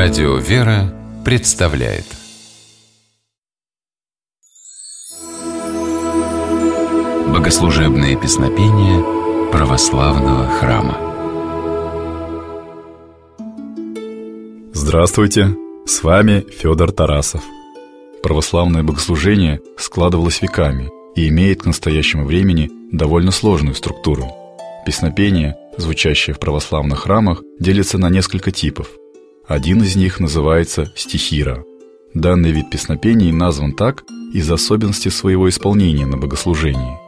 Радио «Вера» представляет Богослужебные песнопения православного храма Здравствуйте! С вами Федор Тарасов. Православное богослужение складывалось веками и имеет к настоящему времени довольно сложную структуру. Песнопение, звучащее в православных храмах, делится на несколько типов – один из них называется стихира. Данный вид песнопений назван так из-за особенностей своего исполнения на богослужении.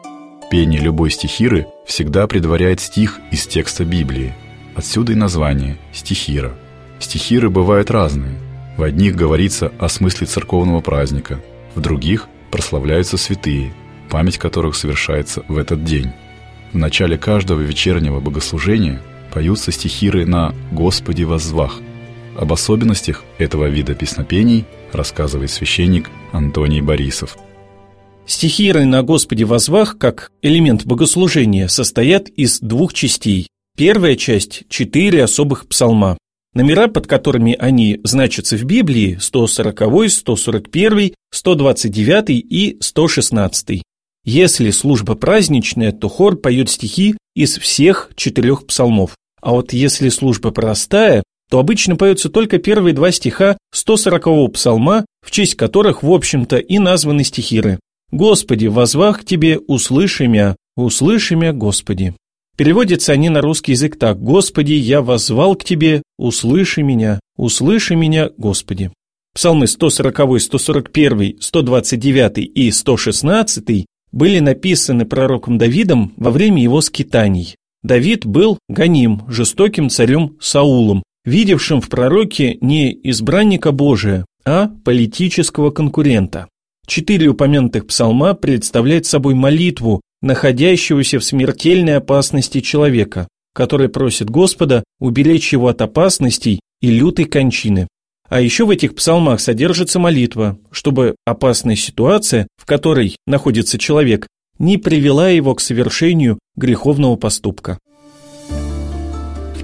Пение любой стихиры всегда предваряет стих из текста Библии. Отсюда и название стихира. Стихиры бывают разные. В одних говорится о смысле церковного праздника, в других прославляются святые, память которых совершается в этот день. В начале каждого вечернего богослужения поются стихиры на «Господи воззвах», об особенностях этого вида песнопений рассказывает священник Антоний Борисов. Стихиры на Господе возвах, как элемент богослужения, состоят из двух частей. Первая часть – четыре особых псалма. Номера, под которыми они значатся в Библии – 140, 141, 129 и 116. Если служба праздничная, то хор поет стихи из всех четырех псалмов. А вот если служба простая, то обычно поются только первые два стиха 140-го псалма, в честь которых, в общем-то, и названы стихиры. «Господи, возвах к Тебе, услыши мя, услыши мя, Господи». Переводятся они на русский язык так «Господи, я возвал к Тебе, услыши меня, услыши меня, Господи». Псалмы 140, 141, 129 и 116 были написаны пророком Давидом во время его скитаний. Давид был гоним, жестоким царем Саулом, видевшим в пророке не избранника Божия, а политического конкурента. Четыре упомянутых псалма представляют собой молитву, находящегося в смертельной опасности человека, который просит Господа уберечь его от опасностей и лютой кончины. А еще в этих псалмах содержится молитва, чтобы опасная ситуация, в которой находится человек, не привела его к совершению греховного поступка.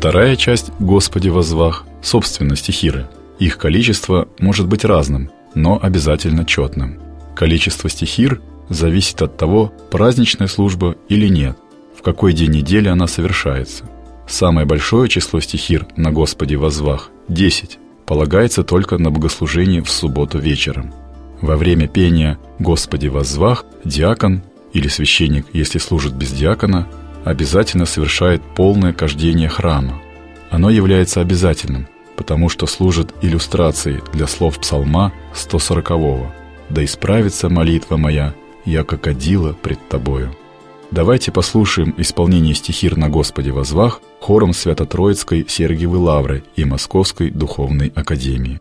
Вторая часть «Господи возвах» – собственно стихиры. Их количество может быть разным, но обязательно четным. Количество стихир зависит от того, праздничная служба или нет, в какой день недели она совершается. Самое большое число стихир на Господи возвах – 10, полагается только на богослужение в субботу вечером. Во время пения «Господи возвах» диакон или священник, если служит без диакона, обязательно совершает полное кождение храма. Оно является обязательным, потому что служит иллюстрацией для слов псалма 140-го «Да исправится молитва моя, яко кадила пред тобою». Давайте послушаем исполнение стихир на Господе возвах хором Свято-Троицкой Сергиевой Лавры и Московской Духовной Академии.